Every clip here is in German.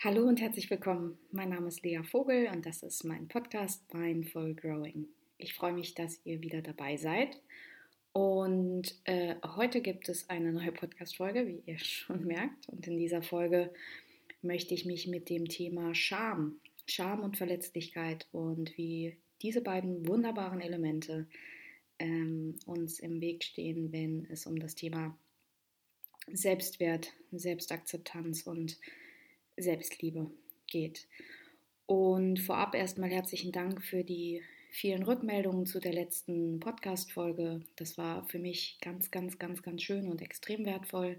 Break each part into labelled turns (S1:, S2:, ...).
S1: Hallo und herzlich willkommen. Mein Name ist Lea Vogel und das ist mein Podcast Mindful Growing. Ich freue mich, dass ihr wieder dabei seid. Und äh, heute gibt es eine neue Podcast-Folge, wie ihr schon merkt. Und in dieser Folge möchte ich mich mit dem Thema Scham, Scham und Verletzlichkeit und wie diese beiden wunderbaren Elemente ähm, uns im Weg stehen, wenn es um das Thema Selbstwert, Selbstakzeptanz und Selbstliebe geht. Und vorab erstmal herzlichen Dank für die vielen Rückmeldungen zu der letzten Podcast-Folge. Das war für mich ganz, ganz, ganz, ganz schön und extrem wertvoll,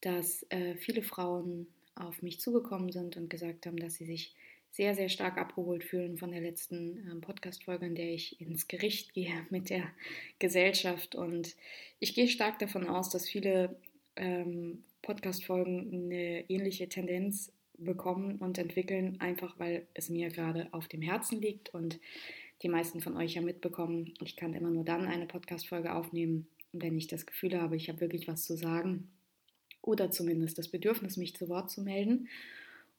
S1: dass äh, viele Frauen auf mich zugekommen sind und gesagt haben, dass sie sich sehr, sehr stark abgeholt fühlen von der letzten ähm, Podcast-Folge, in der ich ins Gericht gehe mit der Gesellschaft. Und ich gehe stark davon aus, dass viele ähm, Podcast-Folgen eine ähnliche Tendenz bekommen und entwickeln, einfach weil es mir gerade auf dem Herzen liegt und die meisten von euch ja mitbekommen, ich kann immer nur dann eine Podcast-Folge aufnehmen, wenn ich das Gefühl habe, ich habe wirklich was zu sagen oder zumindest das Bedürfnis, mich zu Wort zu melden.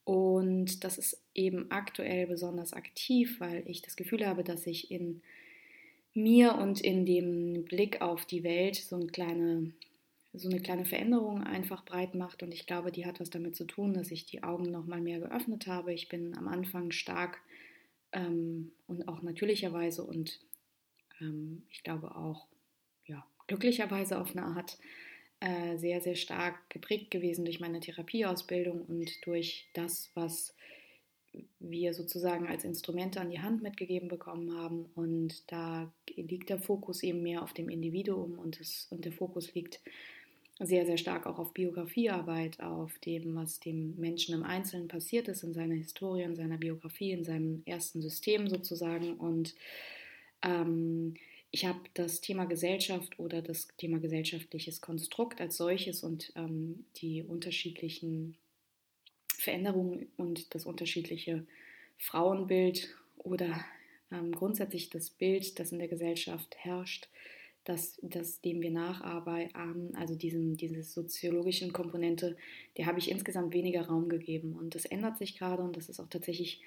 S1: Und das ist eben aktuell besonders aktiv, weil ich das Gefühl habe, dass ich in mir und in dem Blick auf die Welt so eine kleine so eine kleine Veränderung einfach breit macht. Und ich glaube, die hat was damit zu tun, dass ich die Augen noch mal mehr geöffnet habe. Ich bin am Anfang stark ähm, und auch natürlicherweise und ähm, ich glaube auch ja, glücklicherweise auf eine Art äh, sehr, sehr stark geprägt gewesen durch meine Therapieausbildung und durch das, was wir sozusagen als Instrumente an die Hand mitgegeben bekommen haben. Und da liegt der Fokus eben mehr auf dem Individuum und, das, und der Fokus liegt sehr, sehr stark auch auf Biografiearbeit, auf dem, was dem Menschen im Einzelnen passiert ist, in seiner Historie, in seiner Biografie, in seinem ersten System sozusagen. Und ähm, ich habe das Thema Gesellschaft oder das Thema gesellschaftliches Konstrukt als solches und ähm, die unterschiedlichen Veränderungen und das unterschiedliche Frauenbild oder ähm, grundsätzlich das Bild, das in der Gesellschaft herrscht, das, das dem wir nachearbeiten, also diesem, diese soziologischen Komponente, der habe ich insgesamt weniger Raum gegeben. Und das ändert sich gerade und das ist auch tatsächlich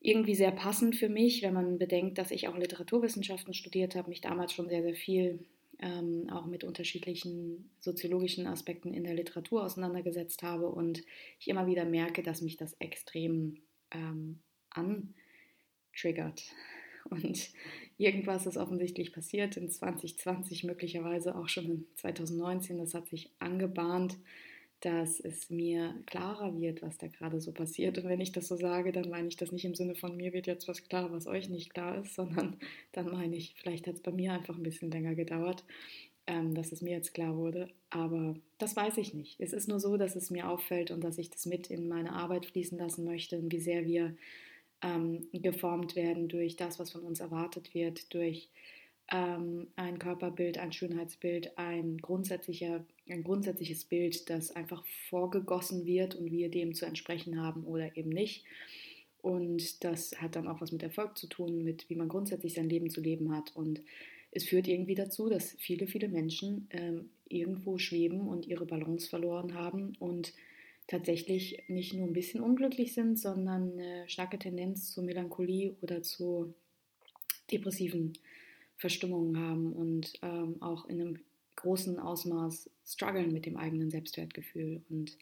S1: irgendwie sehr passend für mich, wenn man bedenkt, dass ich auch Literaturwissenschaften studiert habe, mich damals schon sehr, sehr viel ähm, auch mit unterschiedlichen soziologischen Aspekten in der Literatur auseinandergesetzt habe und ich immer wieder merke, dass mich das extrem ähm, antriggert. Und irgendwas ist offensichtlich passiert in 2020, möglicherweise auch schon in 2019. Das hat sich angebahnt, dass es mir klarer wird, was da gerade so passiert. Und wenn ich das so sage, dann meine ich das nicht im Sinne von mir wird jetzt was klar, was euch nicht klar ist, sondern dann meine ich, vielleicht hat es bei mir einfach ein bisschen länger gedauert, ähm, dass es mir jetzt klar wurde. Aber das weiß ich nicht. Es ist nur so, dass es mir auffällt und dass ich das mit in meine Arbeit fließen lassen möchte und wie sehr wir ähm, geformt werden durch das, was von uns erwartet wird, durch ähm, ein Körperbild, ein Schönheitsbild, ein, grundsätzlicher, ein grundsätzliches Bild, das einfach vorgegossen wird und wir dem zu entsprechen haben oder eben nicht. Und das hat dann auch was mit Erfolg zu tun, mit wie man grundsätzlich sein Leben zu leben hat. Und es führt irgendwie dazu, dass viele, viele Menschen ähm, irgendwo schweben und ihre Balance verloren haben und tatsächlich nicht nur ein bisschen unglücklich sind, sondern eine starke Tendenz zur Melancholie oder zu depressiven Verstimmungen haben und ähm, auch in einem großen Ausmaß strugglen mit dem eigenen Selbstwertgefühl. Und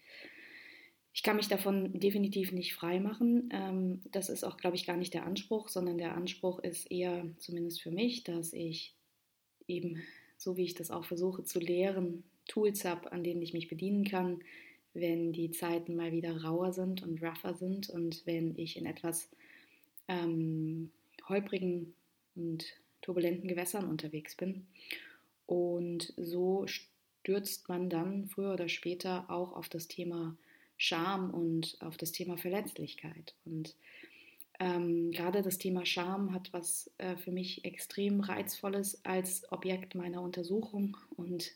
S1: ich kann mich davon definitiv nicht frei machen. Ähm, das ist auch, glaube ich, gar nicht der Anspruch, sondern der Anspruch ist eher, zumindest für mich, dass ich eben, so wie ich das auch versuche zu lehren, Tools habe, an denen ich mich bedienen kann, wenn die Zeiten mal wieder rauer sind und rougher sind und wenn ich in etwas ähm, holprigen und turbulenten Gewässern unterwegs bin. Und so stürzt man dann früher oder später auch auf das Thema Scham und auf das Thema Verletzlichkeit. Und ähm, gerade das Thema Scham hat was äh, für mich extrem reizvolles als Objekt meiner Untersuchung und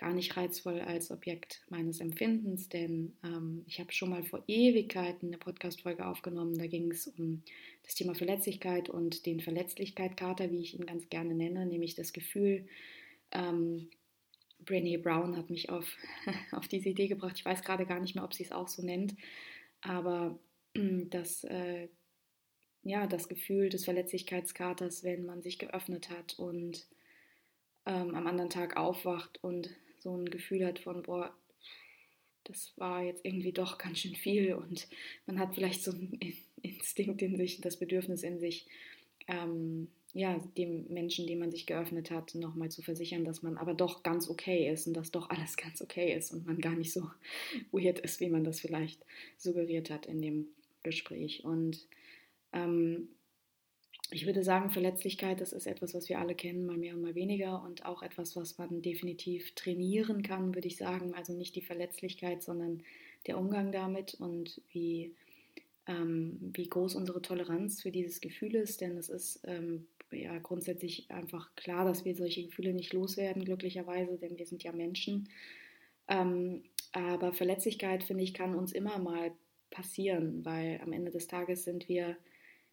S1: gar nicht reizvoll als Objekt meines Empfindens, denn ähm, ich habe schon mal vor Ewigkeiten eine Podcast-Folge aufgenommen. Da ging es um das Thema Verletzlichkeit und den Verletzlichkeit-Kater, wie ich ihn ganz gerne nenne, nämlich das Gefühl, ähm, Brené Brown hat mich auf, auf diese Idee gebracht. Ich weiß gerade gar nicht mehr, ob sie es auch so nennt. Aber das, äh, ja, das Gefühl des Verletzlichkeitskaters, wenn man sich geöffnet hat und ähm, am anderen Tag aufwacht und so ein Gefühl hat von, boah, das war jetzt irgendwie doch ganz schön viel und man hat vielleicht so einen Instinkt in sich, das Bedürfnis in sich, ähm, ja, dem Menschen, dem man sich geöffnet hat, nochmal zu versichern, dass man aber doch ganz okay ist und dass doch alles ganz okay ist und man gar nicht so weird ist, wie man das vielleicht suggeriert hat in dem Gespräch. Und ähm, ich würde sagen, Verletzlichkeit, das ist etwas, was wir alle kennen, mal mehr und mal weniger und auch etwas, was man definitiv trainieren kann, würde ich sagen. Also nicht die Verletzlichkeit, sondern der Umgang damit und wie, ähm, wie groß unsere Toleranz für dieses Gefühl ist. Denn es ist ähm, ja grundsätzlich einfach klar, dass wir solche Gefühle nicht loswerden, glücklicherweise, denn wir sind ja Menschen. Ähm, aber Verletzlichkeit, finde ich, kann uns immer mal passieren, weil am Ende des Tages sind wir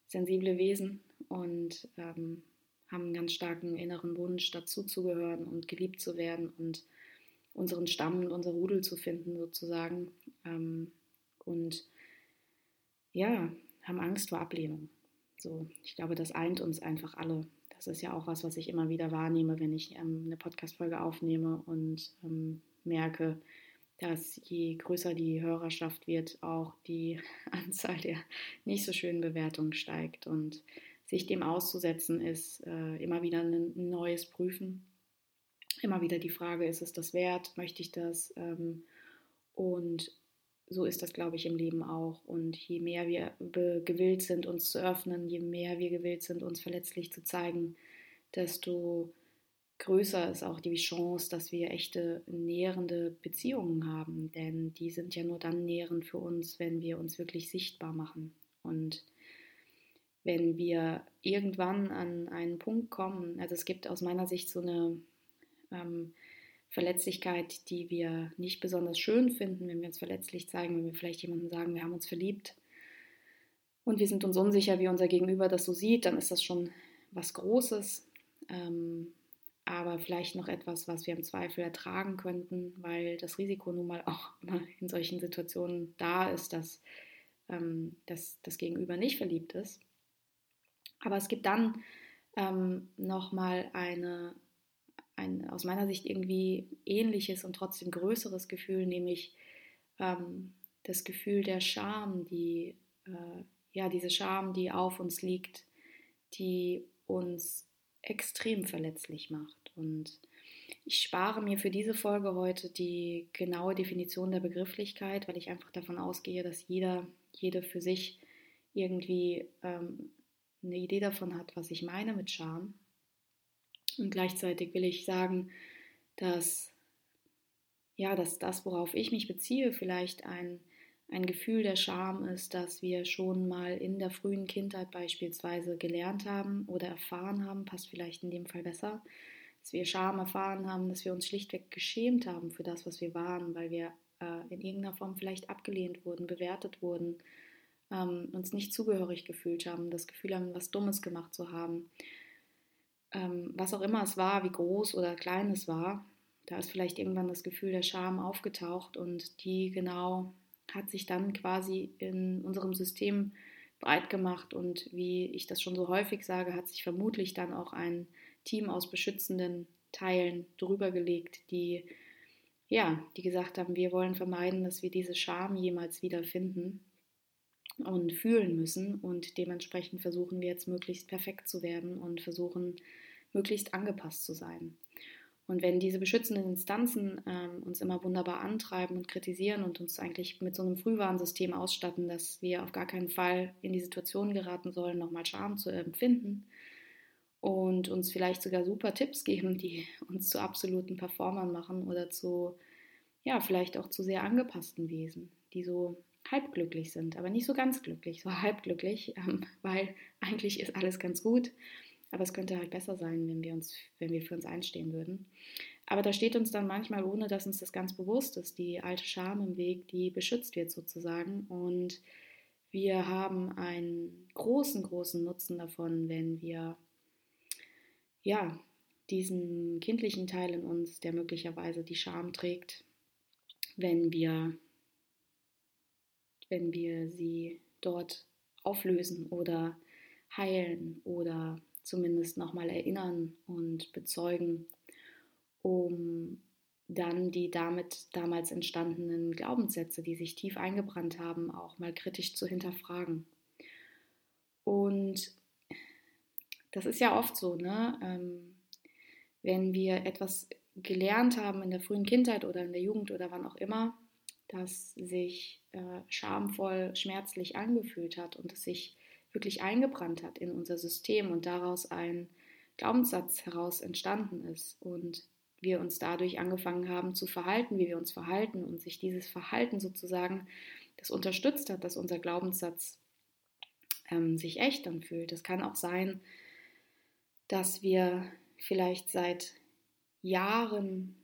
S1: sensible Wesen und ähm, haben einen ganz starken inneren Wunsch, dazuzugehören und geliebt zu werden und unseren Stamm und unser Rudel zu finden, sozusagen. Ähm, und ja, haben Angst vor Ablehnung. So, ich glaube, das eint uns einfach alle. Das ist ja auch was, was ich immer wieder wahrnehme, wenn ich ähm, eine Podcast-Folge aufnehme und ähm, merke, dass je größer die Hörerschaft wird, auch die Anzahl der nicht so schönen Bewertungen steigt. Und sich dem auszusetzen ist äh, immer wieder ein neues Prüfen. Immer wieder die Frage, ist es das wert? Möchte ich das? Ähm, und so ist das, glaube ich, im Leben auch. Und je mehr wir gewillt sind, uns zu öffnen, je mehr wir gewillt sind, uns verletzlich zu zeigen, desto größer ist auch die Chance, dass wir echte nährende Beziehungen haben. Denn die sind ja nur dann nährend für uns, wenn wir uns wirklich sichtbar machen. Und wenn wir irgendwann an einen Punkt kommen, also es gibt aus meiner Sicht so eine ähm, Verletzlichkeit, die wir nicht besonders schön finden, wenn wir uns verletzlich zeigen, wenn wir vielleicht jemandem sagen, wir haben uns verliebt und wir sind uns unsicher, wie unser Gegenüber das so sieht, dann ist das schon was Großes, ähm, aber vielleicht noch etwas, was wir im Zweifel ertragen könnten, weil das Risiko nun mal auch immer in solchen Situationen da ist, dass, ähm, dass das Gegenüber nicht verliebt ist. Aber es gibt dann ähm, nochmal eine, ein aus meiner Sicht irgendwie ähnliches und trotzdem größeres Gefühl, nämlich ähm, das Gefühl der Scham, die, äh, ja, diese Scham, die auf uns liegt, die uns extrem verletzlich macht. Und ich spare mir für diese Folge heute die genaue Definition der Begrifflichkeit, weil ich einfach davon ausgehe, dass jeder, jede für sich irgendwie ähm, eine Idee davon hat, was ich meine mit Scham. Und gleichzeitig will ich sagen, dass ja, dass das, worauf ich mich beziehe, vielleicht ein, ein Gefühl der Scham ist, dass wir schon mal in der frühen Kindheit beispielsweise gelernt haben oder erfahren haben, passt vielleicht in dem Fall besser, dass wir Scham erfahren haben, dass wir uns schlichtweg geschämt haben für das, was wir waren, weil wir äh, in irgendeiner Form vielleicht abgelehnt wurden, bewertet wurden, ähm, uns nicht zugehörig gefühlt haben, das Gefühl haben, was Dummes gemacht zu haben. Ähm, was auch immer es war, wie groß oder klein es war, da ist vielleicht irgendwann das Gefühl der Scham aufgetaucht und die genau hat sich dann quasi in unserem System breit gemacht und wie ich das schon so häufig sage, hat sich vermutlich dann auch ein Team aus beschützenden Teilen drüber gelegt, die ja, die gesagt haben, wir wollen vermeiden, dass wir diese Scham jemals wiederfinden und fühlen müssen. Und dementsprechend versuchen wir jetzt möglichst perfekt zu werden und versuchen möglichst angepasst zu sein. Und wenn diese beschützenden Instanzen ähm, uns immer wunderbar antreiben und kritisieren und uns eigentlich mit so einem Frühwarnsystem ausstatten, dass wir auf gar keinen Fall in die Situation geraten sollen, nochmal Scham zu empfinden und uns vielleicht sogar super Tipps geben, die uns zu absoluten Performern machen oder zu, ja, vielleicht auch zu sehr angepassten Wesen, die so halb glücklich sind, aber nicht so ganz glücklich, so halb glücklich, ähm, weil eigentlich ist alles ganz gut, aber es könnte halt besser sein, wenn wir uns, wenn wir für uns einstehen würden. Aber da steht uns dann manchmal, ohne dass uns das ganz bewusst ist, die alte Scham im Weg, die beschützt wird sozusagen. Und wir haben einen großen, großen Nutzen davon, wenn wir ja diesen kindlichen Teil in uns, der möglicherweise die Scham trägt, wenn wir wenn wir sie dort auflösen oder heilen oder zumindest nochmal erinnern und bezeugen, um dann die damit damals entstandenen Glaubenssätze, die sich tief eingebrannt haben, auch mal kritisch zu hinterfragen. Und das ist ja oft so, ne? Ähm, wenn wir etwas gelernt haben in der frühen Kindheit oder in der Jugend oder wann auch immer, das sich äh, schamvoll, schmerzlich angefühlt hat und es sich wirklich eingebrannt hat in unser System und daraus ein Glaubenssatz heraus entstanden ist und wir uns dadurch angefangen haben zu verhalten, wie wir uns verhalten und sich dieses Verhalten sozusagen das unterstützt hat, dass unser Glaubenssatz ähm, sich echt anfühlt. Es kann auch sein, dass wir vielleicht seit Jahren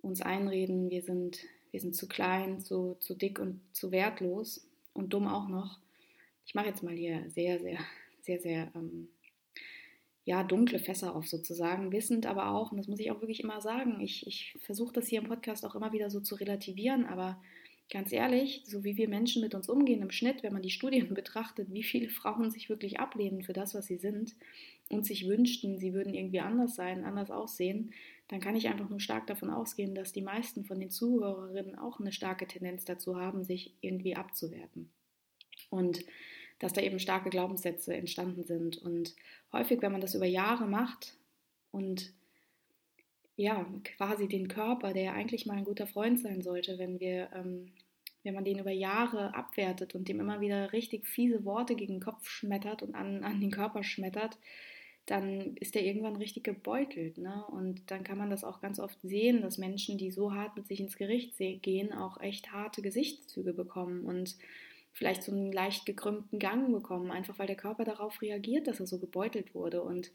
S1: uns einreden, wir sind, wir sind zu klein, zu, zu dick und zu wertlos und dumm auch noch. Ich mache jetzt mal hier sehr, sehr, sehr, sehr ähm, ja, dunkle Fässer auf sozusagen, wissend aber auch, und das muss ich auch wirklich immer sagen, ich, ich versuche das hier im Podcast auch immer wieder so zu relativieren, aber ganz ehrlich, so wie wir Menschen mit uns umgehen im Schnitt, wenn man die Studien betrachtet, wie viele Frauen sich wirklich ablehnen für das, was sie sind und sich wünschten, sie würden irgendwie anders sein, anders aussehen, dann kann ich einfach nur stark davon ausgehen, dass die meisten von den Zuhörerinnen auch eine starke Tendenz dazu haben, sich irgendwie abzuwerten. Und dass da eben starke Glaubenssätze entstanden sind. Und häufig, wenn man das über Jahre macht und ja, quasi den Körper, der eigentlich mal ein guter Freund sein sollte, wenn wir, ähm, wenn man den über Jahre abwertet und dem immer wieder richtig fiese Worte gegen den Kopf schmettert und an, an den Körper schmettert, dann ist der irgendwann richtig gebeutelt. Ne? Und dann kann man das auch ganz oft sehen, dass Menschen, die so hart mit sich ins Gericht gehen, auch echt harte Gesichtszüge bekommen und vielleicht so einen leicht gekrümmten Gang bekommen, einfach weil der Körper darauf reagiert, dass er so gebeutelt wurde. Und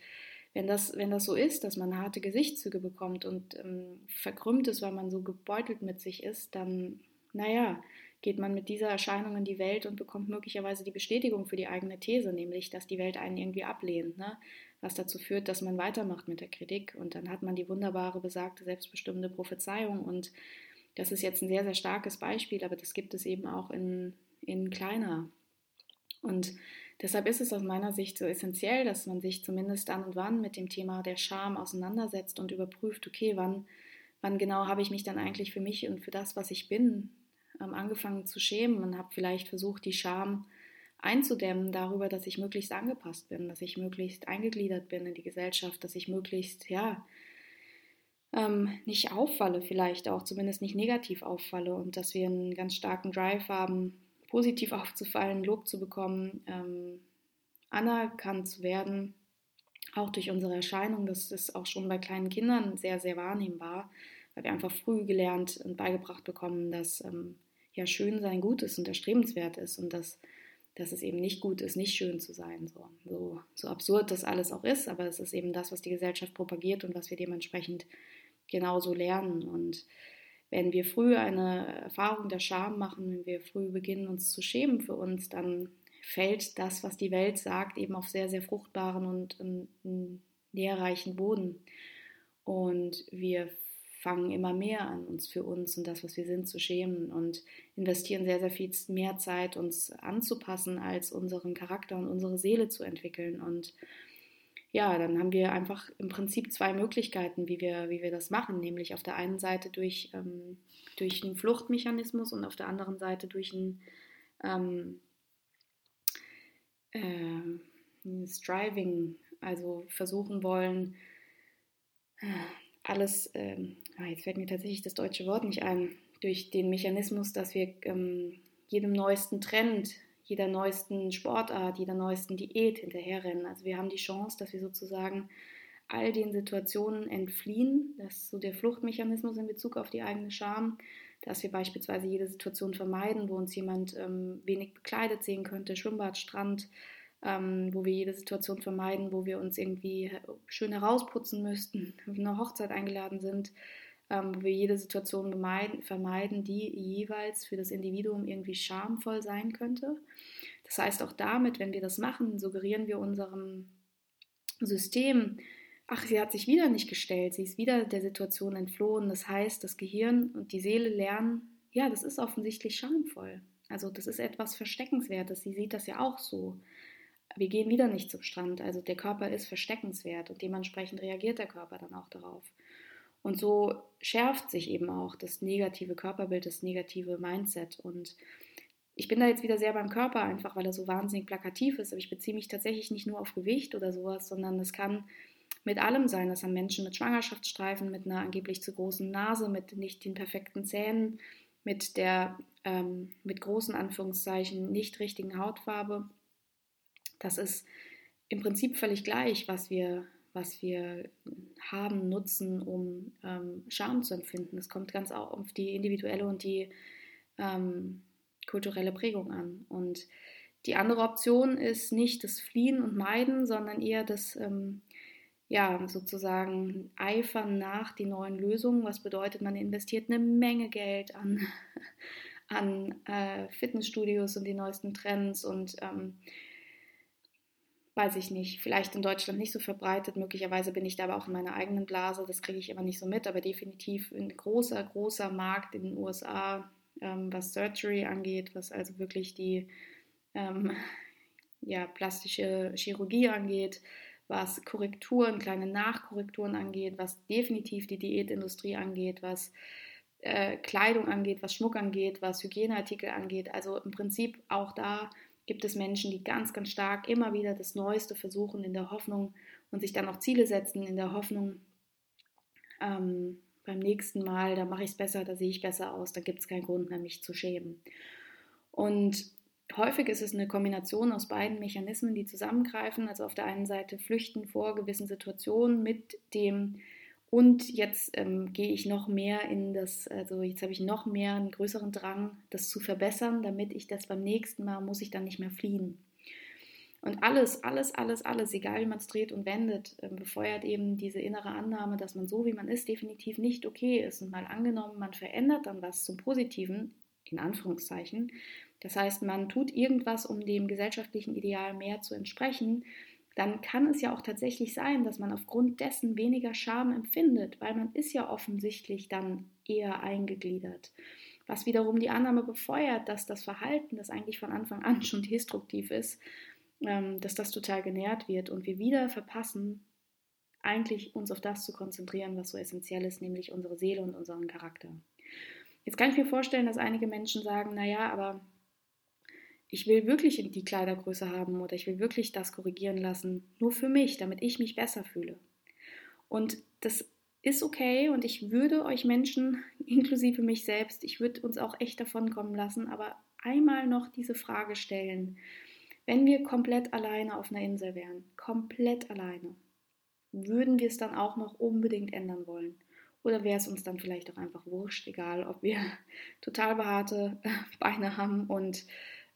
S1: wenn das, wenn das so ist, dass man harte Gesichtszüge bekommt und ähm, verkrümmt ist, weil man so gebeutelt mit sich ist, dann, naja, geht man mit dieser Erscheinung in die Welt und bekommt möglicherweise die Bestätigung für die eigene These, nämlich, dass die Welt einen irgendwie ablehnt, ne? was dazu führt, dass man weitermacht mit der Kritik. Und dann hat man die wunderbare, besagte, selbstbestimmende Prophezeiung. Und das ist jetzt ein sehr, sehr starkes Beispiel, aber das gibt es eben auch in in kleiner. Und deshalb ist es aus meiner Sicht so essentiell, dass man sich zumindest dann und wann mit dem Thema der Scham auseinandersetzt und überprüft, okay, wann, wann genau habe ich mich dann eigentlich für mich und für das, was ich bin, ähm, angefangen zu schämen und habe vielleicht versucht, die Scham einzudämmen darüber, dass ich möglichst angepasst bin, dass ich möglichst eingegliedert bin in die Gesellschaft, dass ich möglichst, ja, ähm, nicht auffalle, vielleicht auch zumindest nicht negativ auffalle und dass wir einen ganz starken Drive haben, positiv aufzufallen, Lob zu bekommen, ähm, anerkannt zu werden, auch durch unsere Erscheinung. Das ist auch schon bei kleinen Kindern sehr, sehr wahrnehmbar, weil wir einfach früh gelernt und beigebracht bekommen, dass ähm, ja schön sein gut ist und erstrebenswert ist und dass, dass es eben nicht gut ist, nicht schön zu sein. So, so, so absurd das alles auch ist, aber es ist eben das, was die Gesellschaft propagiert und was wir dementsprechend genauso lernen. Und wenn wir früh eine Erfahrung der Scham machen, wenn wir früh beginnen, uns zu schämen für uns, dann fällt das, was die Welt sagt, eben auf sehr, sehr fruchtbaren und nährreichen Boden. Und wir fangen immer mehr an, uns für uns und das, was wir sind, zu schämen und investieren sehr, sehr viel mehr Zeit, uns anzupassen, als unseren Charakter und unsere Seele zu entwickeln. Und ja, dann haben wir einfach im Prinzip zwei Möglichkeiten, wie wir, wie wir das machen, nämlich auf der einen Seite durch, ähm, durch einen Fluchtmechanismus und auf der anderen Seite durch ein ähm, äh, Striving, also versuchen wollen, äh, alles, ähm, ah, jetzt fällt mir tatsächlich das deutsche Wort nicht ein, durch den Mechanismus, dass wir ähm, jedem neuesten Trend jeder neuesten Sportart, jeder neuesten Diät hinterherrennen. Also wir haben die Chance, dass wir sozusagen all den Situationen entfliehen. Das ist so der Fluchtmechanismus in Bezug auf die eigene Scham, dass wir beispielsweise jede Situation vermeiden, wo uns jemand ähm, wenig bekleidet sehen könnte, Schwimmbad, Strand, ähm, wo wir jede Situation vermeiden, wo wir uns irgendwie schön herausputzen müssten, wenn wir eine Hochzeit eingeladen sind, ähm, wo wir jede Situation vermeiden, die jeweils für das Individuum irgendwie schamvoll sein könnte. Das heißt, auch damit, wenn wir das machen, suggerieren wir unserem System, ach, sie hat sich wieder nicht gestellt, sie ist wieder der Situation entflohen. Das heißt, das Gehirn und die Seele lernen, ja, das ist offensichtlich schamvoll. Also das ist etwas Versteckenswertes. Sie sieht das ja auch so. Wir gehen wieder nicht zum Strand. Also der Körper ist versteckenswert und dementsprechend reagiert der Körper dann auch darauf. Und so schärft sich eben auch das negative Körperbild, das negative Mindset. Und ich bin da jetzt wieder sehr beim Körper, einfach weil er so wahnsinnig plakativ ist. Aber ich beziehe mich tatsächlich nicht nur auf Gewicht oder sowas, sondern es kann mit allem sein. Das haben Menschen mit Schwangerschaftsstreifen, mit einer angeblich zu großen Nase, mit nicht den perfekten Zähnen, mit der ähm, mit großen Anführungszeichen nicht richtigen Hautfarbe. Das ist im Prinzip völlig gleich, was wir, was wir haben, nutzen, um ähm, Scham zu empfinden. Es kommt ganz auch auf die individuelle und die ähm, kulturelle Prägung an. Und die andere Option ist nicht das Fliehen und Meiden, sondern eher das ähm, ja, sozusagen eifern nach die neuen Lösungen, was bedeutet, man investiert eine Menge Geld an, an äh, Fitnessstudios und die neuesten Trends und ähm, weiß ich nicht, vielleicht in Deutschland nicht so verbreitet, möglicherweise bin ich da aber auch in meiner eigenen Blase, das kriege ich immer nicht so mit, aber definitiv ein großer, großer Markt in den USA, ähm, was Surgery angeht, was also wirklich die ähm, ja, plastische Chirurgie angeht, was Korrekturen, kleine Nachkorrekturen angeht, was definitiv die Diätindustrie angeht, was äh, Kleidung angeht, was Schmuck angeht, was Hygieneartikel angeht. Also im Prinzip auch da gibt es Menschen, die ganz, ganz stark immer wieder das Neueste versuchen in der Hoffnung und sich dann auch Ziele setzen in der Hoffnung, ähm, beim nächsten Mal, da mache ich es besser, da sehe ich besser aus, da gibt es keinen Grund mehr, mich zu schämen. Und häufig ist es eine Kombination aus beiden Mechanismen, die zusammengreifen. Also auf der einen Seite flüchten vor gewissen Situationen mit dem und jetzt ähm, gehe ich noch mehr in das, also jetzt habe ich noch mehr einen größeren Drang, das zu verbessern, damit ich das beim nächsten Mal muss ich dann nicht mehr fliehen. Und alles, alles, alles, alles, egal wie man es dreht und wendet, ähm, befeuert eben diese innere Annahme, dass man so wie man ist definitiv nicht okay ist. Und mal angenommen, man verändert dann was zum Positiven, in Anführungszeichen, das heißt, man tut irgendwas, um dem gesellschaftlichen Ideal mehr zu entsprechen, dann kann es ja auch tatsächlich sein, dass man aufgrund dessen weniger Scham empfindet, weil man ist ja offensichtlich dann eher eingegliedert. Was wiederum die Annahme befeuert, dass das Verhalten, das eigentlich von Anfang an schon destruktiv ist, ähm, dass das total genährt wird und wir wieder verpassen, eigentlich uns auf das zu konzentrieren, was so essentiell ist, nämlich unsere Seele und unseren Charakter. Jetzt kann ich mir vorstellen, dass einige Menschen sagen, naja, aber ich will wirklich die Kleidergröße haben oder ich will wirklich das korrigieren lassen, nur für mich, damit ich mich besser fühle. Und das ist okay und ich würde euch Menschen, inklusive mich selbst, ich würde uns auch echt davon kommen lassen, aber einmal noch diese Frage stellen. Wenn wir komplett alleine auf einer Insel wären, komplett alleine, würden wir es dann auch noch unbedingt ändern wollen? Oder wäre es uns dann vielleicht auch einfach wurscht, egal ob wir total behaarte Beine haben und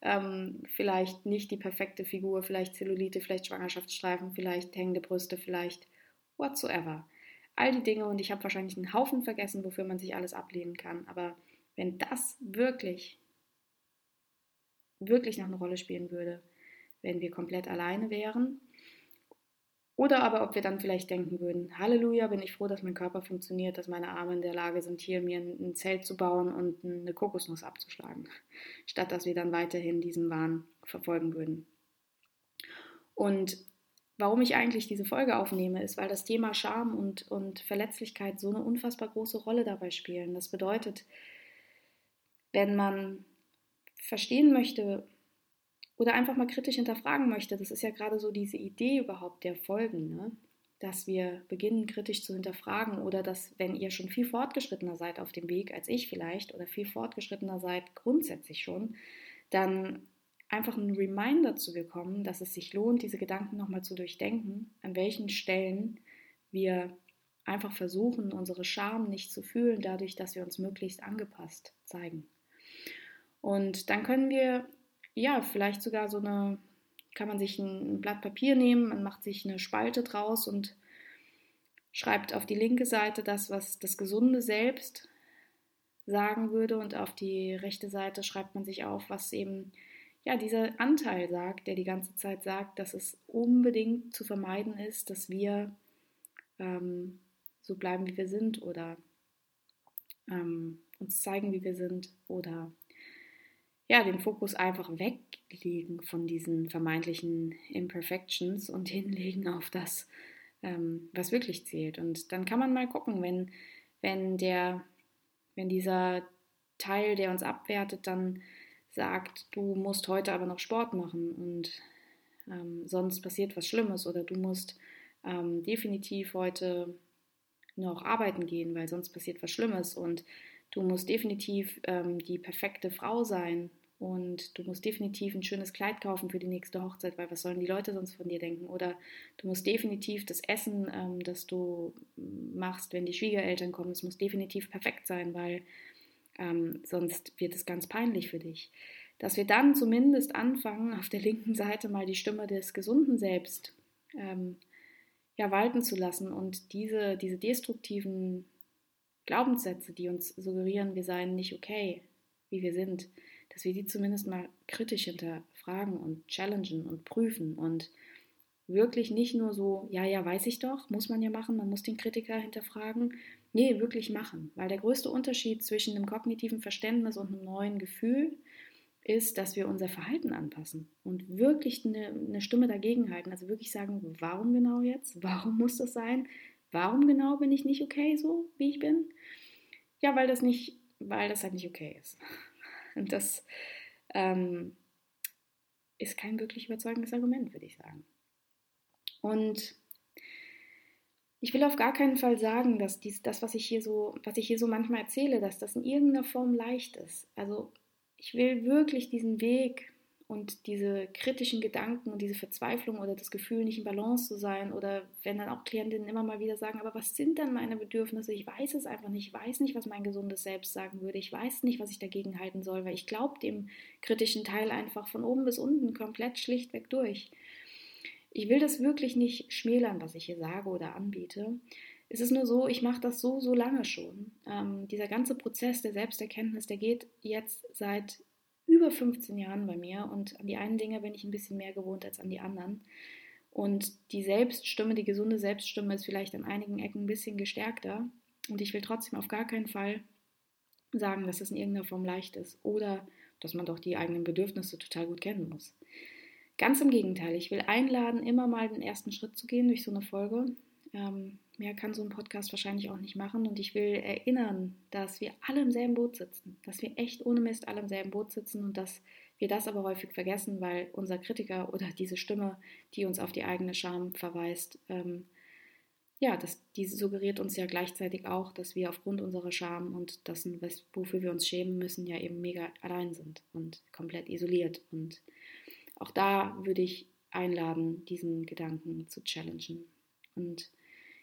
S1: ähm, vielleicht nicht die perfekte Figur, vielleicht Zellulite, vielleicht Schwangerschaftsstreifen, vielleicht hängende Brüste, vielleicht whatsoever. All die Dinge und ich habe wahrscheinlich einen Haufen vergessen, wofür man sich alles ablehnen kann. Aber wenn das wirklich, wirklich noch eine Rolle spielen würde, wenn wir komplett alleine wären, oder aber ob wir dann vielleicht denken würden, Halleluja, bin ich froh, dass mein Körper funktioniert, dass meine Arme in der Lage sind, hier mir ein Zelt zu bauen und eine Kokosnuss abzuschlagen, statt dass wir dann weiterhin diesen Wahn verfolgen würden. Und warum ich eigentlich diese Folge aufnehme, ist, weil das Thema Scham und, und Verletzlichkeit so eine unfassbar große Rolle dabei spielen. Das bedeutet, wenn man verstehen möchte, oder einfach mal kritisch hinterfragen möchte, das ist ja gerade so diese Idee überhaupt der Folgen, ne? dass wir beginnen kritisch zu hinterfragen oder dass, wenn ihr schon viel fortgeschrittener seid auf dem Weg als ich vielleicht oder viel fortgeschrittener seid grundsätzlich schon, dann einfach einen Reminder zu bekommen, dass es sich lohnt, diese Gedanken nochmal zu durchdenken, an welchen Stellen wir einfach versuchen, unsere Scham nicht zu fühlen, dadurch, dass wir uns möglichst angepasst zeigen. Und dann können wir ja, vielleicht sogar so eine, kann man sich ein Blatt Papier nehmen, man macht sich eine Spalte draus und schreibt auf die linke Seite das, was das gesunde Selbst sagen würde und auf die rechte Seite schreibt man sich auf, was eben ja dieser Anteil sagt, der die ganze Zeit sagt, dass es unbedingt zu vermeiden ist, dass wir ähm, so bleiben, wie wir sind oder ähm, uns zeigen, wie wir sind oder ja, den Fokus einfach weglegen von diesen vermeintlichen Imperfections und hinlegen auf das, ähm, was wirklich zählt. Und dann kann man mal gucken, wenn, wenn der, wenn dieser Teil, der uns abwertet, dann sagt, du musst heute aber noch Sport machen und ähm, sonst passiert was Schlimmes oder du musst ähm, definitiv heute noch arbeiten gehen, weil sonst passiert was Schlimmes und du musst definitiv ähm, die perfekte Frau sein und du musst definitiv ein schönes Kleid kaufen für die nächste Hochzeit, weil was sollen die Leute sonst von dir denken? Oder du musst definitiv das Essen, ähm, das du machst, wenn die Schwiegereltern kommen, es muss definitiv perfekt sein, weil ähm, sonst wird es ganz peinlich für dich. Dass wir dann zumindest anfangen, auf der linken Seite mal die Stimme des gesunden Selbst ähm, ja, walten zu lassen und diese, diese destruktiven Glaubenssätze, die uns suggerieren, wir seien nicht okay, wie wir sind, dass wir die zumindest mal kritisch hinterfragen und challengen und prüfen und wirklich nicht nur so, ja, ja, weiß ich doch, muss man ja machen, man muss den Kritiker hinterfragen. Nee, wirklich machen. Weil der größte Unterschied zwischen einem kognitiven Verständnis und einem neuen Gefühl ist, dass wir unser Verhalten anpassen und wirklich eine, eine Stimme dagegen halten. Also wirklich sagen, warum genau jetzt? Warum muss das sein? Warum genau bin ich nicht okay so, wie ich bin? Ja, weil das nicht, weil das halt nicht okay ist. Und das ähm, ist kein wirklich überzeugendes Argument, würde ich sagen. Und ich will auf gar keinen Fall sagen, dass dies, das, was ich hier so, was ich hier so manchmal erzähle, dass das in irgendeiner Form leicht ist. Also ich will wirklich diesen Weg und diese kritischen Gedanken und diese Verzweiflung oder das Gefühl, nicht in Balance zu sein oder wenn dann auch Klientinnen immer mal wieder sagen, aber was sind dann meine Bedürfnisse? Ich weiß es einfach nicht, ich weiß nicht, was mein gesundes Selbst sagen würde, ich weiß nicht, was ich dagegen halten soll, weil ich glaube dem kritischen Teil einfach von oben bis unten komplett schlichtweg durch. Ich will das wirklich nicht schmälern, was ich hier sage oder anbiete. Es ist nur so, ich mache das so, so lange schon. Ähm, dieser ganze Prozess der Selbsterkenntnis, der geht jetzt seit über 15 Jahren bei mir und an die einen Dinge bin ich ein bisschen mehr gewohnt als an die anderen. Und die Selbststimme, die gesunde Selbststimme ist vielleicht an einigen Ecken ein bisschen gestärkter. Und ich will trotzdem auf gar keinen Fall sagen, dass es in irgendeiner Form leicht ist oder dass man doch die eigenen Bedürfnisse total gut kennen muss. Ganz im Gegenteil, ich will einladen, immer mal den ersten Schritt zu gehen durch so eine Folge. Ähm, Mehr kann so ein Podcast wahrscheinlich auch nicht machen. Und ich will erinnern, dass wir alle im selben Boot sitzen. Dass wir echt ohne Mist alle im selben Boot sitzen und dass wir das aber häufig vergessen, weil unser Kritiker oder diese Stimme, die uns auf die eigene Scham verweist, ähm, ja, das, diese suggeriert uns ja gleichzeitig auch, dass wir aufgrund unserer Scham und dessen, wofür wir uns schämen müssen, ja eben mega allein sind und komplett isoliert. Und auch da würde ich einladen, diesen Gedanken zu challengen. Und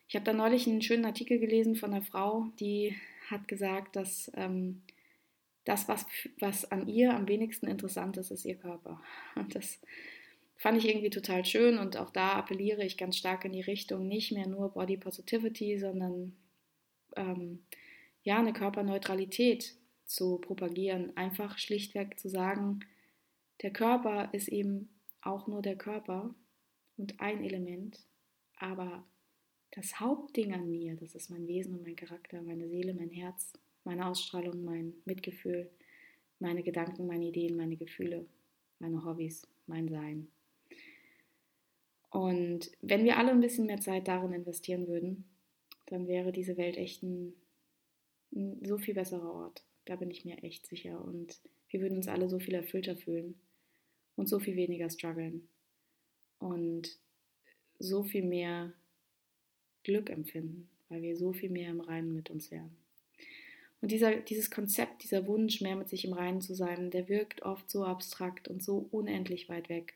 S1: ich habe da neulich einen schönen Artikel gelesen von einer Frau, die hat gesagt, dass ähm, das, was, was an ihr am wenigsten interessant ist, ist ihr Körper. Und das fand ich irgendwie total schön und auch da appelliere ich ganz stark in die Richtung, nicht mehr nur Body Positivity, sondern ähm, ja, eine Körperneutralität zu propagieren. Einfach schlichtweg zu sagen, der Körper ist eben auch nur der Körper und ein Element, aber das Hauptding an mir, das ist mein Wesen und mein Charakter, meine Seele, mein Herz, meine Ausstrahlung, mein Mitgefühl, meine Gedanken, meine Ideen, meine Gefühle, meine Hobbys, mein Sein. Und wenn wir alle ein bisschen mehr Zeit darin investieren würden, dann wäre diese Welt echt ein, ein so viel besserer Ort. Da bin ich mir echt sicher. Und wir würden uns alle so viel erfüllter fühlen und so viel weniger strugglen und so viel mehr Glück empfinden, weil wir so viel mehr im Reinen mit uns wären. Und dieser, dieses Konzept, dieser Wunsch, mehr mit sich im Reinen zu sein, der wirkt oft so abstrakt und so unendlich weit weg.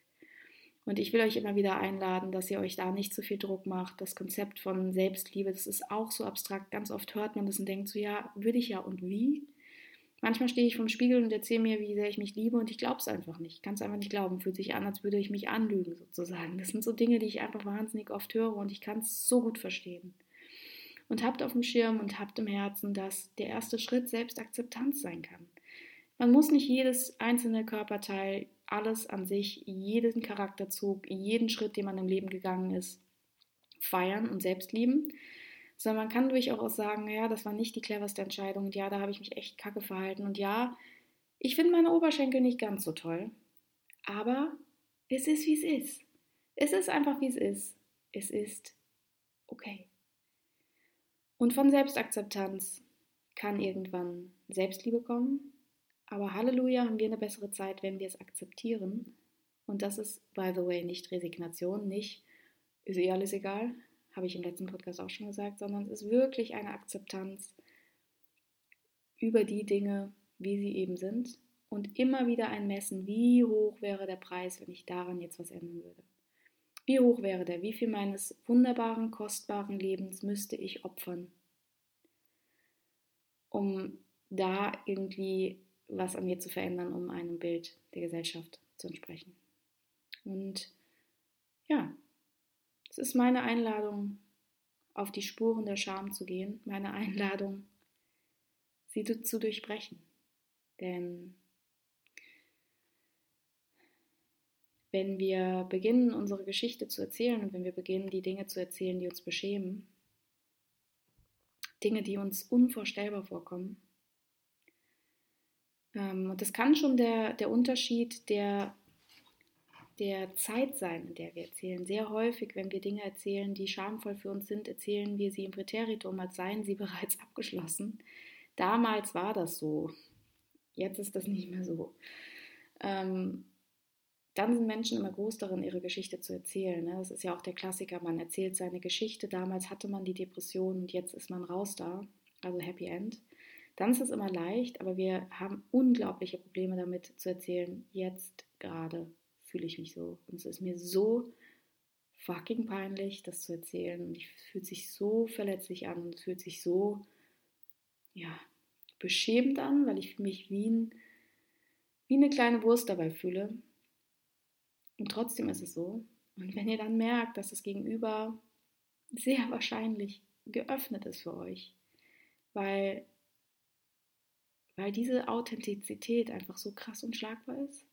S1: Und ich will euch immer wieder einladen, dass ihr euch da nicht zu viel Druck macht. Das Konzept von Selbstliebe, das ist auch so abstrakt. Ganz oft hört man das und denkt so, ja, würde ich ja und wie? Manchmal stehe ich vom Spiegel und erzähle mir, wie sehr ich mich liebe und ich glaube es einfach nicht. Ich kann es einfach nicht glauben. Fühlt sich an, als würde ich mich anlügen sozusagen. Das sind so Dinge, die ich einfach wahnsinnig oft höre und ich kann es so gut verstehen. Und habt auf dem Schirm und habt im Herzen, dass der erste Schritt Selbstakzeptanz sein kann. Man muss nicht jedes einzelne Körperteil, alles an sich, jeden Charakterzug, jeden Schritt, den man im Leben gegangen ist, feiern und selbst lieben, sondern man kann durchaus sagen, ja, das war nicht die cleverste Entscheidung und ja, da habe ich mich echt kacke verhalten und ja, Ich finde meine Oberschenkel nicht ganz so toll, aber es ist, wie es ist. Es ist einfach, wie es ist. Es ist okay. Und von Selbstakzeptanz kann irgendwann Selbstliebe kommen. Aber Halleluja, haben wir eine bessere Zeit, wenn wir es akzeptieren. Und das ist, by the way, nicht Resignation, nicht ist eh alles egal, habe ich im letzten Podcast auch schon gesagt, sondern es ist wirklich eine Akzeptanz über die Dinge, wie sie eben sind und immer wieder ein Messen, wie hoch wäre der Preis, wenn ich daran jetzt was ändern würde. Wie hoch wäre der? Wie viel meines wunderbaren, kostbaren Lebens müsste ich opfern, um da irgendwie was an mir zu verändern, um einem Bild der Gesellschaft zu entsprechen? Und ja, es ist meine Einladung, auf die Spuren der Scham zu gehen, meine Einladung, sie zu durchbrechen. Denn wenn wir beginnen, unsere Geschichte zu erzählen und wenn wir beginnen, die Dinge zu erzählen, die uns beschämen, Dinge, die uns unvorstellbar vorkommen, ähm, und das kann schon der, der Unterschied der, der Zeit sein, in der wir erzählen. Sehr häufig, wenn wir Dinge erzählen, die schamvoll für uns sind, erzählen wir sie im Präteritum, als seien sie bereits abgeschlossen. Damals war das so. Jetzt ist das nicht mehr so. Ähm, dann sind Menschen immer groß darin, ihre Geschichte zu erzählen. Ne? Das ist ja auch der Klassiker, man erzählt seine Geschichte. Damals hatte man die Depression und jetzt ist man raus da, also Happy End. Dann ist es immer leicht, aber wir haben unglaubliche Probleme damit zu erzählen, jetzt gerade fühle ich mich so. Und es ist mir so fucking peinlich, das zu erzählen. Und es fühlt sich so verletzlich an und es fühlt sich so, ja, beschämend an, weil ich mich wie, ein, wie eine kleine Wurst dabei fühle. Und trotzdem ist es so. Und wenn ihr dann merkt, dass das Gegenüber sehr wahrscheinlich geöffnet ist für euch, weil, weil diese Authentizität einfach so krass unschlagbar ist,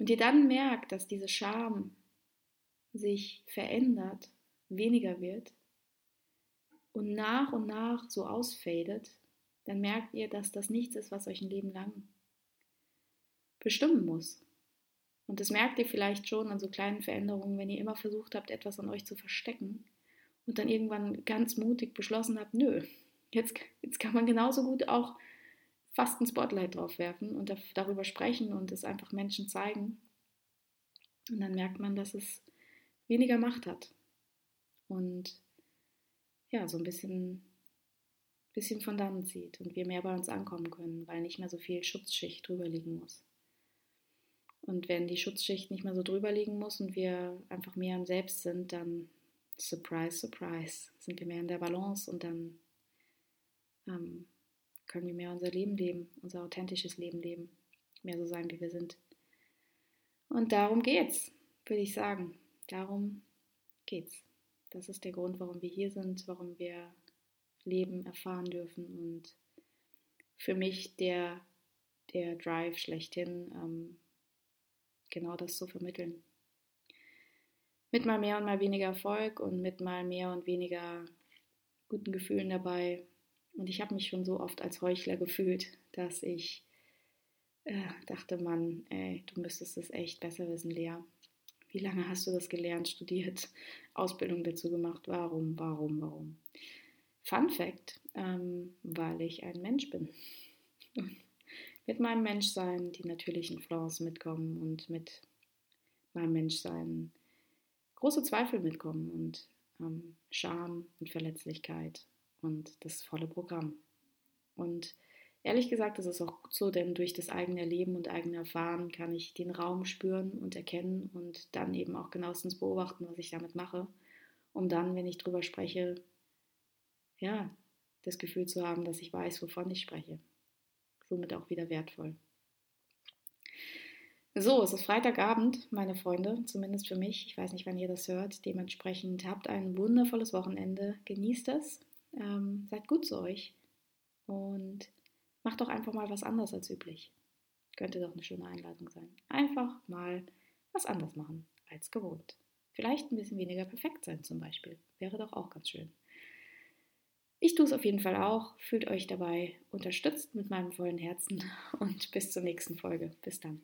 S1: und ihr dann merkt, dass diese Scham sich verändert, weniger wird und nach und nach so ausfadet, dann merkt ihr, dass das nichts ist, was euch ein Leben lang bestimmen muss. Und das merkt ihr vielleicht schon an so kleinen Veränderungen, wenn ihr immer versucht habt, etwas an euch zu verstecken und dann irgendwann ganz mutig beschlossen habt, nö, jetzt, jetzt kann man genauso gut auch fast ein Spotlight drauf werfen und darüber sprechen und es einfach Menschen zeigen. Und dann merkt man, dass es weniger Macht hat und ja, so ein bisschen, bisschen von dann zieht und wir mehr bei uns ankommen können, weil nicht mehr so viel Schutzschicht drüber liegen muss. Und wenn die Schutzschicht nicht mehr so drüber liegen muss und wir einfach mehr im Selbst sind, dann surprise, surprise, sind wir mehr in der Balance und dann ähm, können wir mehr unser Leben leben, unser authentisches Leben leben, mehr so sein, wie wir sind. Und darum geht's, würde ich sagen. Darum geht's. Das ist der Grund, warum wir hier sind, warum wir Leben erfahren dürfen und für mich der, der Drive schlechthin, ähm, genau das zu vermitteln. Mit mal mehr und mal weniger Erfolg und mit mal mehr und weniger guten Gefühlen dabei. Und ich habe mich schon so oft als Heuchler gefühlt, dass ich äh, dachte, Mann, ey, du müsstest es echt besser wissen, Lea. Wie lange hast du das gelernt, studiert, Ausbildung dazu gemacht? Warum, warum, warum? Fun Fact, ähm, weil ich ein Mensch bin mit meinem Menschsein die natürlichen Flaws mitkommen und mit meinem Menschsein große Zweifel mitkommen und ähm, Scham und Verletzlichkeit und das volle Programm. Und ehrlich gesagt ist es auch gut so, denn durch das eigene Erleben und eigene Erfahren kann ich den Raum spüren und erkennen und dann eben auch genauestens beobachten, was ich damit mache, um dann, wenn ich drüber spreche, ja, das Gefühl zu haben, dass ich weiß, wovon ich spreche somit auch wieder wertvoll. So, es ist Freitagabend, meine Freunde, zumindest für mich. Ich weiß nicht, wann ihr das hört. Dementsprechend habt ein wundervolles Wochenende. Genießt es. Ähm, seid gut zu euch. Und macht doch einfach mal was anderes als üblich. Könnte doch eine schöne Einladung sein. Einfach mal was anders machen als gewohnt. Vielleicht ein bisschen weniger perfekt sein zum Beispiel. Wäre doch auch ganz schön. Ich tue es auf jeden Fall auch. Fühlt euch dabei unterstützt mit meinem vollen Herzen und bis zur nächsten Folge. Bis dann.